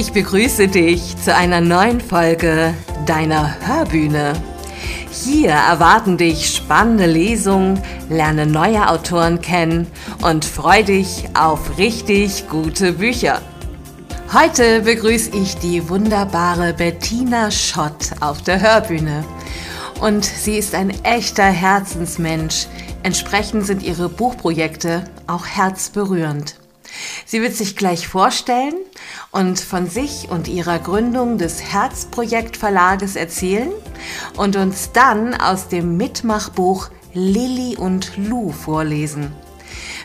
Ich begrüße dich zu einer neuen Folge deiner Hörbühne. Hier erwarten dich spannende Lesungen, lerne neue Autoren kennen und freu dich auf richtig gute Bücher. Heute begrüße ich die wunderbare Bettina Schott auf der Hörbühne. Und sie ist ein echter Herzensmensch. Entsprechend sind ihre Buchprojekte auch herzberührend. Sie wird sich gleich vorstellen und von sich und ihrer Gründung des Herzprojekt Verlages erzählen und uns dann aus dem Mitmachbuch Lilly und Lou vorlesen.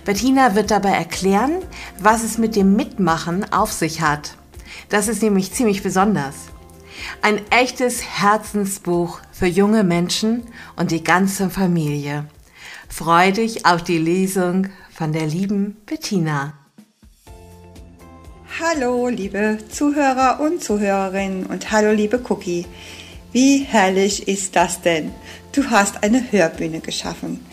Bettina wird dabei erklären, was es mit dem Mitmachen auf sich hat. Das ist nämlich ziemlich besonders. Ein echtes Herzensbuch für junge Menschen und die ganze Familie. Freu dich auf die Lesung von der lieben Bettina. Hallo, liebe Zuhörer und Zuhörerinnen und hallo, liebe Cookie. Wie herrlich ist das denn? Du hast eine Hörbühne geschaffen.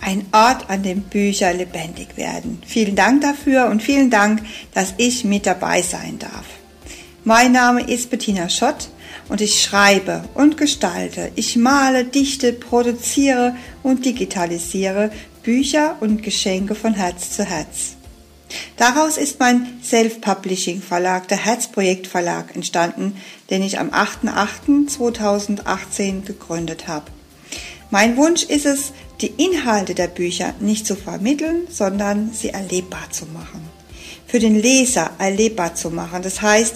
Ein Ort, an dem Bücher lebendig werden. Vielen Dank dafür und vielen Dank, dass ich mit dabei sein darf. Mein Name ist Bettina Schott und ich schreibe und gestalte. Ich male, dichte, produziere und digitalisiere Bücher und Geschenke von Herz zu Herz. Daraus ist mein Self-Publishing-Verlag, der Herzprojekt Verlag, entstanden, den ich am 8.8.2018 gegründet habe. Mein Wunsch ist es, die Inhalte der Bücher nicht zu vermitteln, sondern sie erlebbar zu machen. Für den Leser erlebbar zu machen. Das heißt,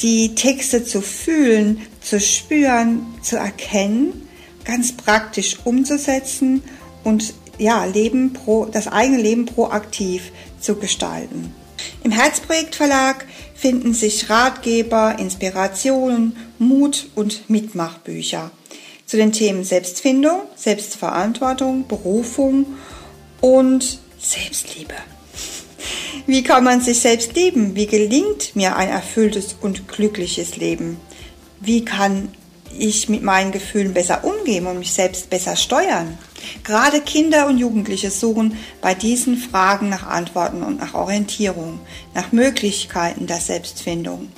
die Texte zu fühlen, zu spüren, zu erkennen, ganz praktisch umzusetzen und ja, Leben pro, das eigene Leben proaktiv zu gestalten. Im Herzprojekt Verlag finden sich Ratgeber, Inspirationen, Mut und Mitmachbücher zu den Themen Selbstfindung, Selbstverantwortung, Berufung und Selbstliebe. Wie kann man sich selbst lieben? Wie gelingt mir ein erfülltes und glückliches Leben? Wie kann ich mit meinen Gefühlen besser umgehen und mich selbst besser steuern? Gerade Kinder und Jugendliche suchen bei diesen Fragen nach Antworten und nach Orientierung, nach Möglichkeiten der Selbstfindung.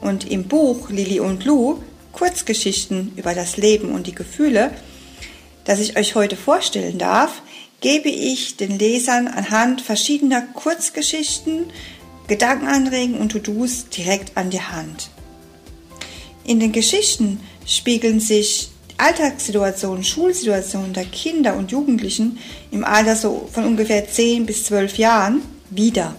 Und im Buch Lili und Lou, Kurzgeschichten über das Leben und die Gefühle, das ich euch heute vorstellen darf, gebe ich den Lesern anhand verschiedener Kurzgeschichten, Gedankenanregen und To-Dos direkt an die Hand. In den Geschichten spiegeln sich Alltagssituationen, Schulsituationen der Kinder und Jugendlichen im Alter so von ungefähr 10 bis 12 Jahren wieder.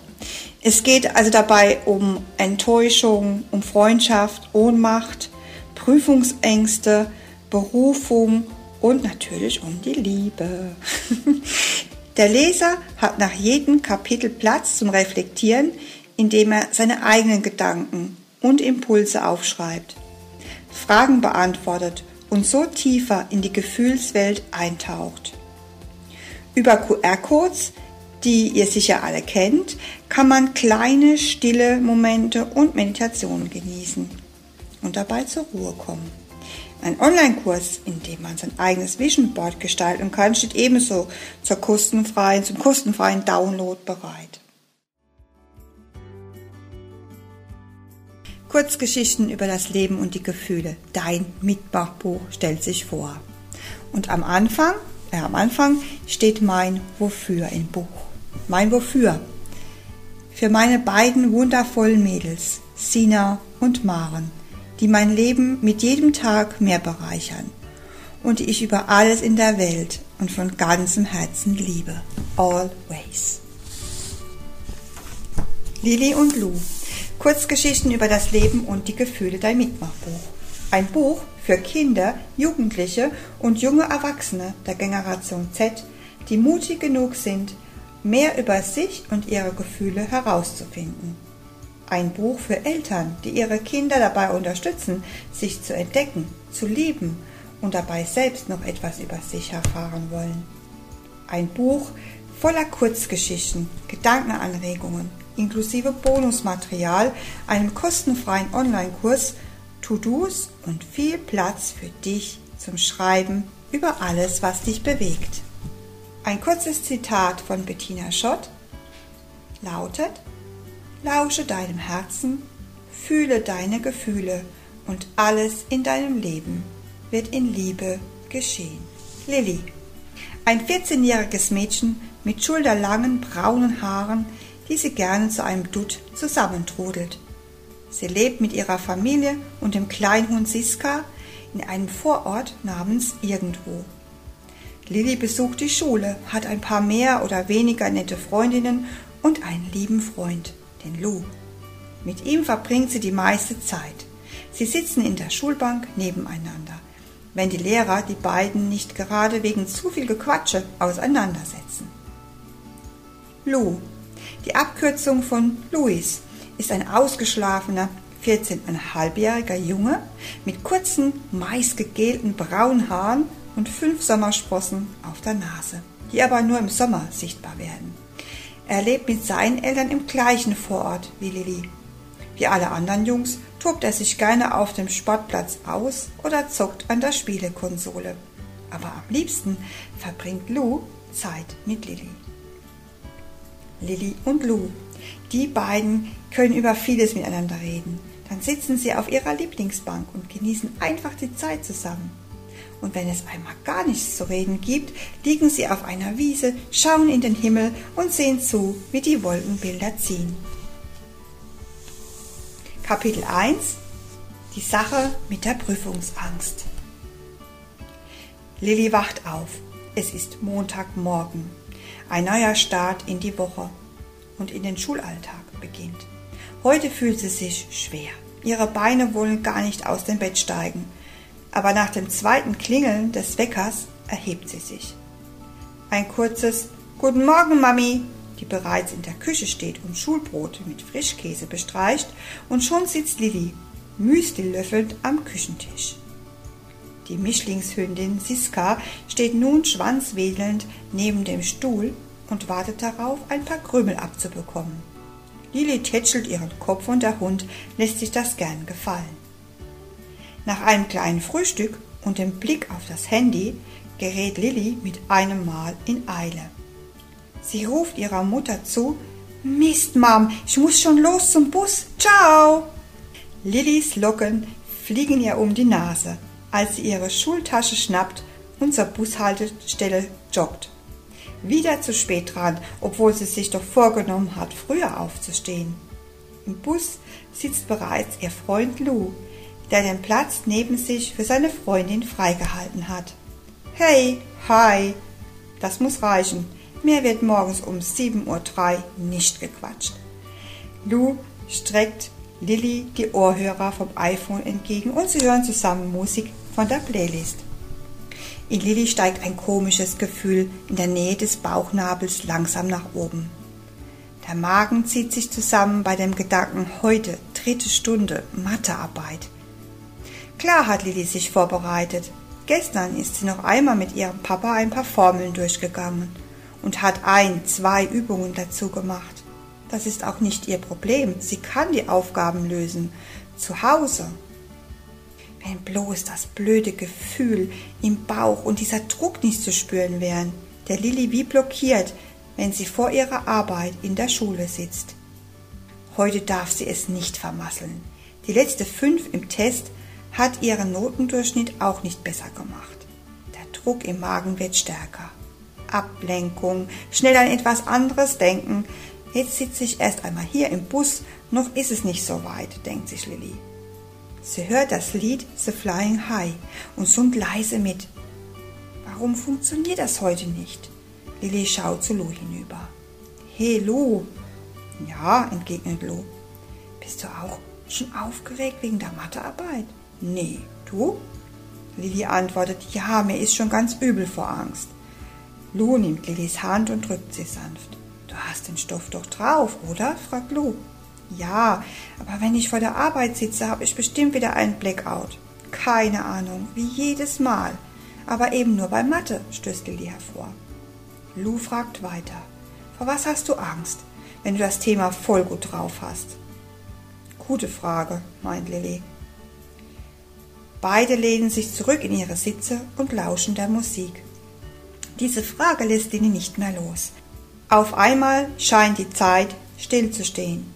Es geht also dabei um Enttäuschung, um Freundschaft, Ohnmacht, Prüfungsängste, Berufung und natürlich um die Liebe. Der Leser hat nach jedem Kapitel Platz zum Reflektieren, indem er seine eigenen Gedanken und Impulse aufschreibt. Fragen beantwortet und so tiefer in die Gefühlswelt eintaucht. Über QR-Codes, die ihr sicher alle kennt, kann man kleine, stille Momente und Meditationen genießen und dabei zur Ruhe kommen. Ein Online-Kurs, in dem man sein eigenes Vision Board gestalten kann, steht ebenso zur kostenfreien, zum kostenfreien Download bereit. Kurzgeschichten über das Leben und die Gefühle. Dein Mitmachbuch stellt sich vor. Und am Anfang, äh, am Anfang steht mein Wofür im Buch. Mein Wofür. Für meine beiden wundervollen Mädels, Sina und Maren, die mein Leben mit jedem Tag mehr bereichern und die ich über alles in der Welt und von ganzem Herzen liebe. Always. Lili und Lou Kurzgeschichten über das Leben und die Gefühle dein Mitmachbuch. Ein Buch für Kinder, Jugendliche und junge Erwachsene der Generation Z, die mutig genug sind, mehr über sich und ihre Gefühle herauszufinden. Ein Buch für Eltern, die ihre Kinder dabei unterstützen, sich zu entdecken, zu lieben und dabei selbst noch etwas über sich erfahren wollen. Ein Buch voller Kurzgeschichten, Gedankenanregungen, inklusive Bonusmaterial, einem kostenfreien Online-Kurs, To-Dos und viel Platz für dich zum Schreiben über alles, was dich bewegt. Ein kurzes Zitat von Bettina Schott lautet, Lausche deinem Herzen, fühle deine Gefühle und alles in deinem Leben wird in Liebe geschehen. Lilly. Ein 14-jähriges Mädchen mit schulterlangen braunen Haaren, die sie gerne zu einem Dutt zusammentrudelt. Sie lebt mit ihrer Familie und dem Kleinhund Siska in einem Vorort namens Irgendwo. Lilly besucht die Schule, hat ein paar mehr oder weniger nette Freundinnen und einen lieben Freund, den Lou. Mit ihm verbringt sie die meiste Zeit. Sie sitzen in der Schulbank nebeneinander, wenn die Lehrer die beiden nicht gerade wegen zu viel Gequatsche auseinandersetzen. Lou. Die Abkürzung von Louis ist ein ausgeschlafener 14,5-jähriger Junge mit kurzen, maisgegelten braunen Haaren und fünf Sommersprossen auf der Nase, die aber nur im Sommer sichtbar werden. Er lebt mit seinen Eltern im gleichen Vorort wie Lilly. Wie alle anderen Jungs tobt er sich gerne auf dem Sportplatz aus oder zockt an der Spielekonsole. Aber am liebsten verbringt Lou Zeit mit Lilly. Lilly und Lou. Die beiden können über vieles miteinander reden. Dann sitzen sie auf ihrer Lieblingsbank und genießen einfach die Zeit zusammen. Und wenn es einmal gar nichts zu reden gibt, liegen sie auf einer Wiese, schauen in den Himmel und sehen zu, wie die Wolkenbilder ziehen. Kapitel 1 Die Sache mit der Prüfungsangst. Lilly wacht auf. Es ist Montagmorgen. Ein neuer Start in die Woche und in den Schulalltag beginnt. Heute fühlt sie sich schwer. Ihre Beine wollen gar nicht aus dem Bett steigen aber nach dem zweiten Klingeln des Weckers erhebt sie sich. Ein kurzes Guten Morgen, Mami, die bereits in der Küche steht und Schulbrote mit Frischkäse bestreicht, und schon sitzt Lilly, Müsli löffelnd am Küchentisch. Die Mischlingshündin Siska steht nun schwanzwedelnd neben dem Stuhl und wartet darauf, ein paar Krümel abzubekommen. Lilly tätschelt ihren Kopf und der Hund lässt sich das gern gefallen. Nach einem kleinen Frühstück und dem Blick auf das Handy gerät Lilly mit einem Mal in Eile. Sie ruft ihrer Mutter zu, Mist, Mom, ich muss schon los zum Bus. Ciao! Lillys Locken fliegen ihr um die Nase, als sie ihre Schultasche schnappt und zur Bushaltestelle joggt. Wieder zu spät dran, obwohl sie sich doch vorgenommen hat, früher aufzustehen. Im Bus sitzt bereits ihr Freund Lou, der den Platz neben sich für seine Freundin freigehalten hat. Hey, hi, das muss reichen. Mehr wird morgens um 7.03 Uhr nicht gequatscht. Lou streckt Lilly die Ohrhörer vom iPhone entgegen und sie hören zusammen Musik von der Playlist. In Lilly steigt ein komisches Gefühl in der Nähe des Bauchnabels langsam nach oben. Der Magen zieht sich zusammen bei dem Gedanken heute, dritte Stunde, Mathearbeit. Klar hat Lilly sich vorbereitet. Gestern ist sie noch einmal mit ihrem Papa ein paar Formeln durchgegangen und hat ein, zwei Übungen dazu gemacht. Das ist auch nicht ihr Problem. Sie kann die Aufgaben lösen. Zu Hause. Wenn bloß das blöde Gefühl im Bauch und dieser Druck nicht zu spüren wären, der Lilly wie blockiert, wenn sie vor ihrer Arbeit in der Schule sitzt. Heute darf sie es nicht vermasseln. Die letzte fünf im Test hat ihren Notendurchschnitt auch nicht besser gemacht. Der Druck im Magen wird stärker. Ablenkung, schnell an etwas anderes denken. Jetzt sitze ich erst einmal hier im Bus, noch ist es nicht so weit, denkt sich Lilly. Sie hört das Lied The Flying High und summt leise mit. Warum funktioniert das heute nicht? Lilly schaut zu Lou hinüber. Hey Lou. Ja, entgegnet Lou. Bist du auch schon aufgeregt wegen der Mathearbeit? Nee, du? Lilly antwortet, ja, mir ist schon ganz übel vor Angst. Lou nimmt Lillys Hand und drückt sie sanft. Du hast den Stoff doch drauf, oder? fragt Lou. Ja, aber wenn ich vor der Arbeit sitze, habe ich bestimmt wieder einen Blackout. Keine Ahnung, wie jedes Mal. Aber eben nur bei Mathe, stößt Lilly hervor. Lou fragt weiter. Vor was hast du Angst, wenn du das Thema voll gut drauf hast? Gute Frage, meint Lilly. Beide lehnen sich zurück in ihre Sitze und lauschen der Musik. Diese Frage lässt Lilly nicht mehr los. Auf einmal scheint die Zeit stillzustehen.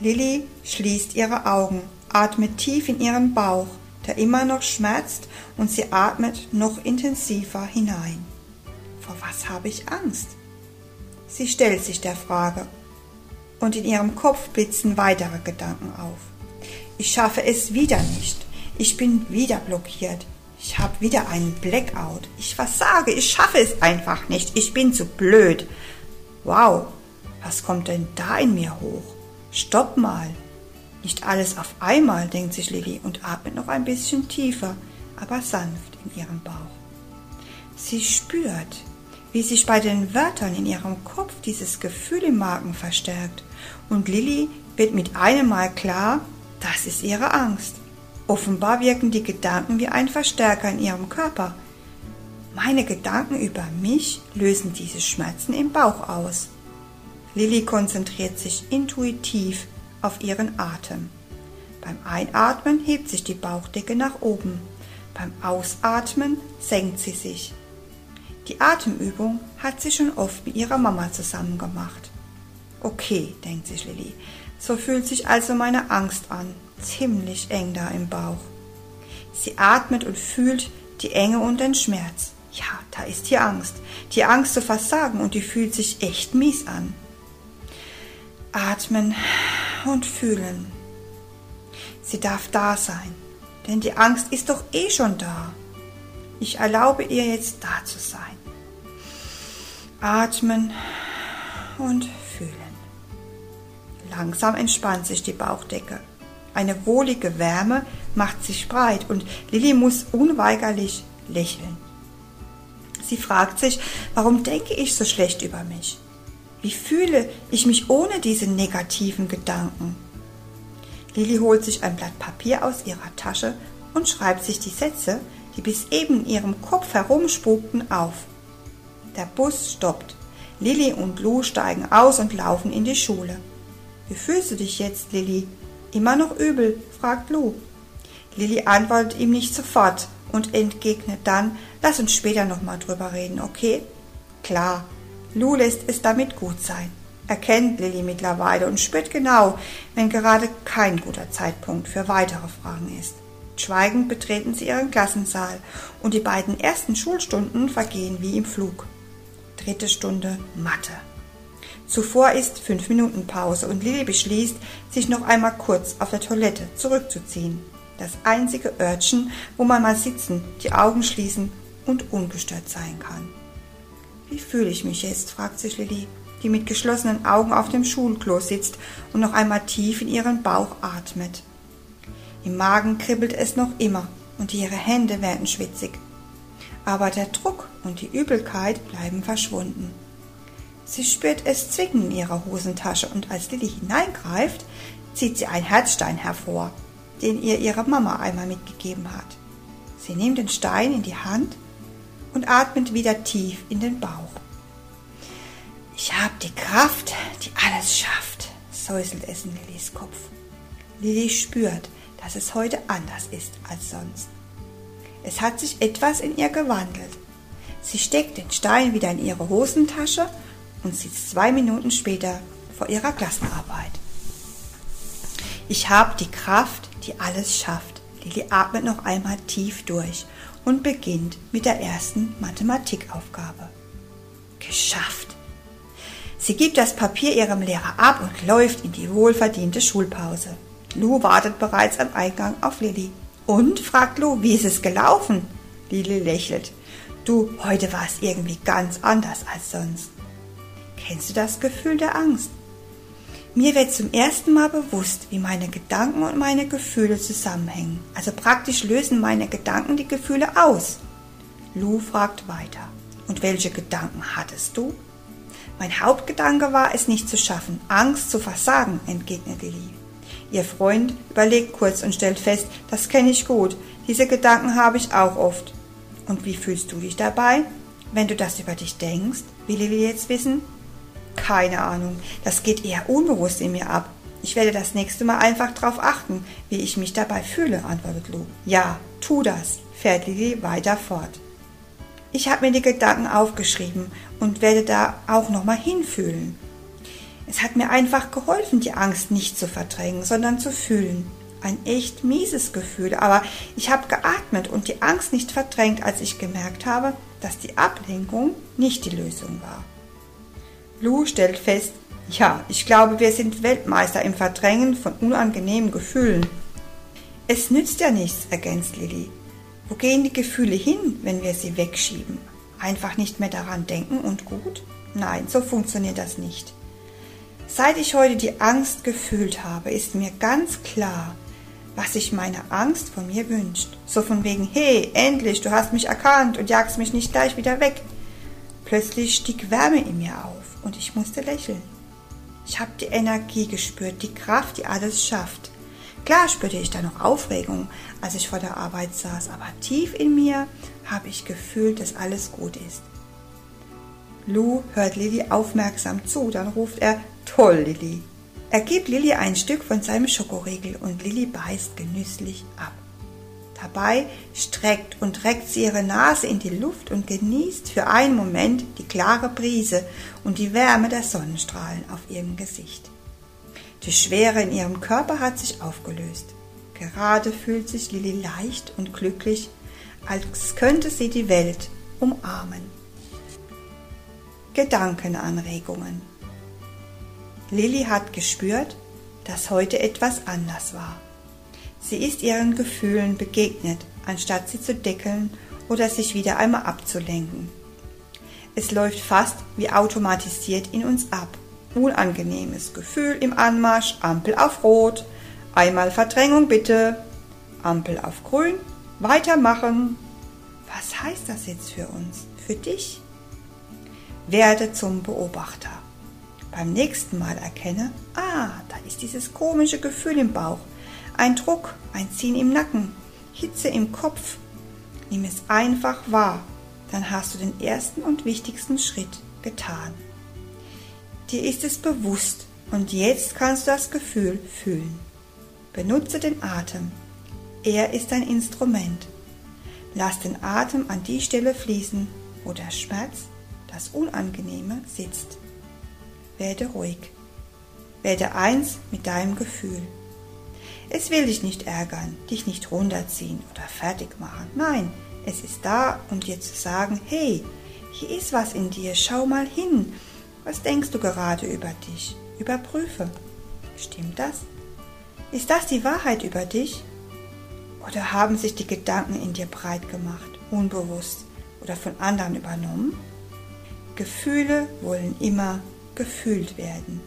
Lilly schließt ihre Augen, atmet tief in ihren Bauch, der immer noch schmerzt, und sie atmet noch intensiver hinein. Vor was habe ich Angst? Sie stellt sich der Frage, und in ihrem Kopf blitzen weitere Gedanken auf. Ich schaffe es wieder nicht. Ich bin wieder blockiert. Ich habe wieder einen Blackout. Ich versage. Ich schaffe es einfach nicht. Ich bin zu blöd. Wow, was kommt denn da in mir hoch? Stopp mal. Nicht alles auf einmal, denkt sich Lilly und atmet noch ein bisschen tiefer, aber sanft in ihrem Bauch. Sie spürt, wie sich bei den Wörtern in ihrem Kopf dieses Gefühl im Magen verstärkt und Lilly wird mit einem Mal klar, das ist ihre Angst. Offenbar wirken die Gedanken wie ein Verstärker in ihrem Körper. Meine Gedanken über mich lösen diese Schmerzen im Bauch aus. Lilly konzentriert sich intuitiv auf ihren Atem. Beim Einatmen hebt sich die Bauchdecke nach oben. Beim Ausatmen senkt sie sich. Die Atemübung hat sie schon oft mit ihrer Mama zusammen gemacht. Okay, denkt sich Lilly, so fühlt sich also meine Angst an, ziemlich eng da im Bauch. Sie atmet und fühlt die Enge und den Schmerz. Ja, da ist die Angst, die Angst zu versagen und die fühlt sich echt mies an. Atmen und fühlen. Sie darf da sein, denn die Angst ist doch eh schon da. Ich erlaube ihr jetzt da zu sein. Atmen und fühlen. Langsam entspannt sich die Bauchdecke. Eine wohlige Wärme macht sich breit und Lilly muss unweigerlich lächeln. Sie fragt sich, warum denke ich so schlecht über mich? Wie fühle ich mich ohne diese negativen Gedanken? Lilly holt sich ein Blatt Papier aus ihrer Tasche und schreibt sich die Sätze, die bis eben in ihrem Kopf herumspukten, auf. Der Bus stoppt. Lilly und Lou steigen aus und laufen in die Schule. Wie fühlst du dich jetzt, Lilly? Immer noch übel? fragt Lou. Lilly antwortet ihm nicht sofort und entgegnet dann, lass uns später nochmal drüber reden, okay? Klar, Lou lässt es damit gut sein. Er kennt Lilly mittlerweile und spürt genau, wenn gerade kein guter Zeitpunkt für weitere Fragen ist. Schweigend betreten sie ihren Klassensaal und die beiden ersten Schulstunden vergehen wie im Flug. Dritte Stunde Mathe. Zuvor ist fünf Minuten Pause und Lilly beschließt, sich noch einmal kurz auf der Toilette zurückzuziehen. Das einzige Örtchen, wo man mal sitzen, die Augen schließen und ungestört sein kann. Wie fühle ich mich jetzt? fragt sich Lilly, die mit geschlossenen Augen auf dem Schulklo sitzt und noch einmal tief in ihren Bauch atmet. Im Magen kribbelt es noch immer und ihre Hände werden schwitzig. Aber der Druck und die Übelkeit bleiben verschwunden. Sie spürt es zwicken in ihrer Hosentasche und als Lilly hineingreift, zieht sie einen Herzstein hervor, den ihr ihre Mama einmal mitgegeben hat. Sie nimmt den Stein in die Hand und atmet wieder tief in den Bauch. Ich habe die Kraft, die alles schafft, säuselt es in Lillys Kopf. Lilly spürt, dass es heute anders ist als sonst. Es hat sich etwas in ihr gewandelt. Sie steckt den Stein wieder in ihre Hosentasche und sitzt zwei Minuten später vor ihrer Klassenarbeit. Ich habe die Kraft, die alles schafft. Lilly atmet noch einmal tief durch und beginnt mit der ersten Mathematikaufgabe. Geschafft! Sie gibt das Papier ihrem Lehrer ab und läuft in die wohlverdiente Schulpause. Lou wartet bereits am Eingang auf Lilly. Und? fragt Lou, wie ist es gelaufen? Lilly lächelt. Du, heute war es irgendwie ganz anders als sonst. Kennst du das Gefühl der Angst? Mir wird zum ersten Mal bewusst, wie meine Gedanken und meine Gefühle zusammenhängen. Also praktisch lösen meine Gedanken die Gefühle aus. Lou fragt weiter. Und welche Gedanken hattest du? Mein Hauptgedanke war, es nicht zu schaffen, Angst zu versagen, entgegnet Lilly. Ihr Freund überlegt kurz und stellt fest, das kenne ich gut. Diese Gedanken habe ich auch oft. Und wie fühlst du dich dabei, wenn du das über dich denkst? Will Lilly jetzt wissen? Keine Ahnung. Das geht eher unbewusst in mir ab. Ich werde das nächste Mal einfach darauf achten, wie ich mich dabei fühle, antwortet Lou. Ja, tu das, fährt Lilly weiter fort. Ich habe mir die Gedanken aufgeschrieben und werde da auch nochmal hinfühlen. Es hat mir einfach geholfen, die Angst nicht zu verdrängen, sondern zu fühlen. Ein echt mieses Gefühl, aber ich habe geatmet und die Angst nicht verdrängt, als ich gemerkt habe, dass die Ablenkung nicht die Lösung war. Lou stellt fest, ja, ich glaube, wir sind Weltmeister im Verdrängen von unangenehmen Gefühlen. Es nützt ja nichts, ergänzt Lilly. Wo gehen die Gefühle hin, wenn wir sie wegschieben? Einfach nicht mehr daran denken und gut? Nein, so funktioniert das nicht. Seit ich heute die Angst gefühlt habe, ist mir ganz klar, was sich meine Angst von mir wünscht. So von wegen, hey, endlich, du hast mich erkannt und jagst mich nicht gleich wieder weg. Plötzlich stieg Wärme in mir auf und ich musste lächeln. Ich habe die Energie gespürt, die Kraft, die alles schafft. Klar spürte ich da noch Aufregung, als ich vor der Arbeit saß, aber tief in mir habe ich gefühlt, dass alles gut ist. Lou hört Lilly aufmerksam zu, dann ruft er, toll, Lilly. Er gibt Lilly ein Stück von seinem Schokoriegel und Lilly beißt genüsslich ab. Dabei streckt und reckt sie ihre Nase in die Luft und genießt für einen Moment die klare Brise und die Wärme der Sonnenstrahlen auf ihrem Gesicht. Die Schwere in ihrem Körper hat sich aufgelöst. Gerade fühlt sich Lilly leicht und glücklich, als könnte sie die Welt umarmen. Gedankenanregungen. Lilly hat gespürt, dass heute etwas anders war. Sie ist ihren Gefühlen begegnet, anstatt sie zu deckeln oder sich wieder einmal abzulenken. Es läuft fast wie automatisiert in uns ab unangenehmes Gefühl im Anmarsch, Ampel auf Rot, einmal Verdrängung bitte, Ampel auf Grün, weitermachen. Was heißt das jetzt für uns, für dich? Werde zum Beobachter. Beim nächsten Mal erkenne, ah, da ist dieses komische Gefühl im Bauch, ein Druck, ein Ziehen im Nacken, Hitze im Kopf. Nimm es einfach wahr, dann hast du den ersten und wichtigsten Schritt getan. Dir ist es bewusst und jetzt kannst du das Gefühl fühlen. Benutze den Atem. Er ist ein Instrument. Lass den Atem an die Stelle fließen, wo der Schmerz, das Unangenehme sitzt. Werde ruhig. Werde eins mit deinem Gefühl. Es will dich nicht ärgern, dich nicht runterziehen oder fertig machen. Nein, es ist da, um dir zu sagen, hey, hier ist was in dir, schau mal hin was denkst du gerade über dich? Überprüfe. Stimmt das? Ist das die Wahrheit über dich? Oder haben sich die Gedanken in dir breit gemacht, unbewusst oder von anderen übernommen? Gefühle wollen immer gefühlt werden.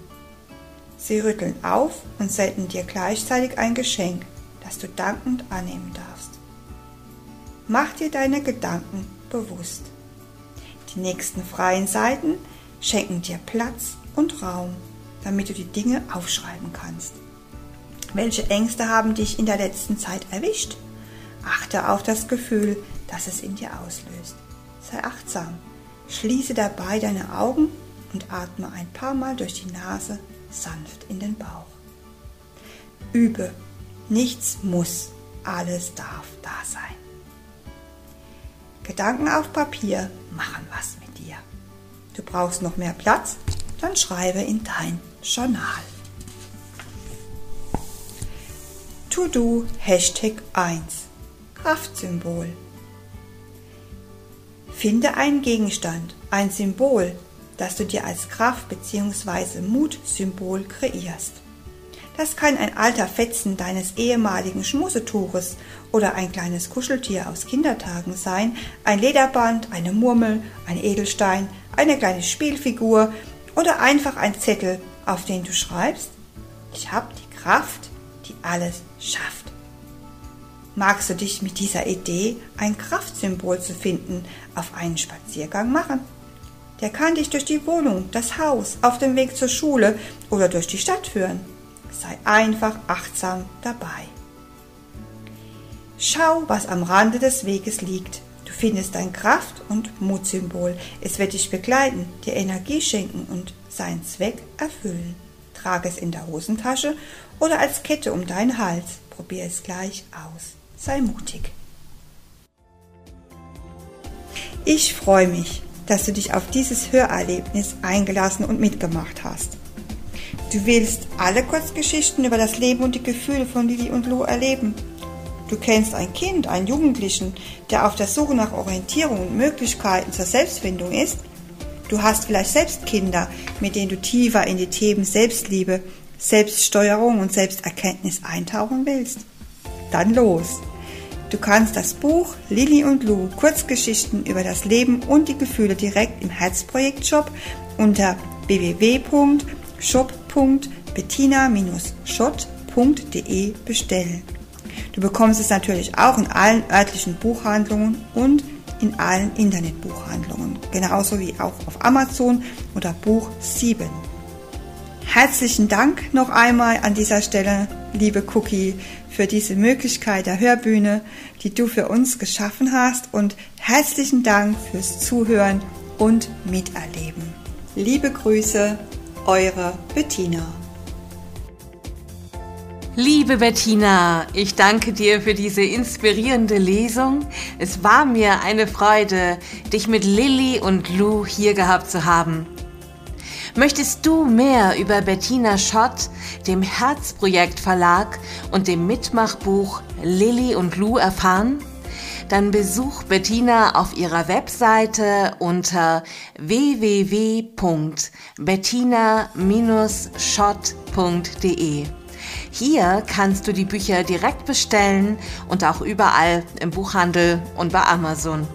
Sie rütteln auf und senden dir gleichzeitig ein Geschenk, das du dankend annehmen darfst. Mach dir deine Gedanken bewusst. Die nächsten freien Seiten schenken dir Platz und Raum, damit du die Dinge aufschreiben kannst. Welche Ängste haben dich in der letzten Zeit erwischt? Achte auf das Gefühl, das es in dir auslöst. Sei achtsam. Schließe dabei deine Augen und atme ein paar Mal durch die Nase sanft in den Bauch. Übe. Nichts muss, alles darf da sein. Gedanken auf Papier machen was mit dir. Du brauchst noch mehr Platz? Dann schreibe in dein Journal. To-Do Hashtag 1 Kraftsymbol Finde einen Gegenstand, ein Symbol, das du dir als Kraft- bzw. Mutsymbol kreierst. Das kann ein alter Fetzen deines ehemaligen Schmusetuches oder ein kleines Kuscheltier aus Kindertagen sein, ein Lederband, eine Murmel, ein Edelstein, eine kleine Spielfigur oder einfach ein Zettel, auf den du schreibst, ich habe die Kraft, die alles schafft. Magst du dich mit dieser Idee, ein Kraftsymbol zu finden, auf einen Spaziergang machen? Der kann dich durch die Wohnung, das Haus, auf dem Weg zur Schule oder durch die Stadt führen. Sei einfach achtsam dabei. Schau, was am Rande des Weges liegt. Du findest dein Kraft- und Mutsymbol. Es wird dich begleiten, dir Energie schenken und seinen Zweck erfüllen. Trage es in der Hosentasche oder als Kette um deinen Hals. Probier es gleich aus. Sei mutig. Ich freue mich, dass du dich auf dieses Hörerlebnis eingelassen und mitgemacht hast. Du willst alle Kurzgeschichten über das Leben und die Gefühle von Lili und Lou erleben. Du kennst ein Kind, einen Jugendlichen, der auf der Suche nach Orientierung und Möglichkeiten zur Selbstfindung ist. Du hast vielleicht selbst Kinder, mit denen du tiefer in die Themen Selbstliebe, Selbststeuerung und Selbsterkenntnis eintauchen willst. Dann los! Du kannst das Buch Lilly und Lou Kurzgeschichten über das Leben und die Gefühle direkt im Herzprojekt-Shop unter www.shop.bettina-schott.de bestellen. Du bekommst es natürlich auch in allen örtlichen Buchhandlungen und in allen Internetbuchhandlungen, genauso wie auch auf Amazon oder Buch 7. Herzlichen Dank noch einmal an dieser Stelle, liebe Cookie, für diese Möglichkeit der Hörbühne, die du für uns geschaffen hast und herzlichen Dank fürs Zuhören und Miterleben. Liebe Grüße, eure Bettina. Liebe Bettina, ich danke dir für diese inspirierende Lesung. Es war mir eine Freude, dich mit Lilly und Lou hier gehabt zu haben. Möchtest du mehr über Bettina Schott, dem Herzprojekt Verlag und dem Mitmachbuch Lilly und Lou erfahren? Dann besuch Bettina auf ihrer Webseite unter www.bettina-schott.de. Hier kannst du die Bücher direkt bestellen und auch überall im Buchhandel und bei Amazon.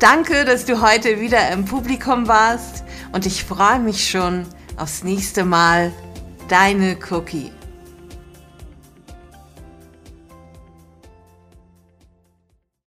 Danke, dass du heute wieder im Publikum warst und ich freue mich schon aufs nächste Mal. Deine Cookie.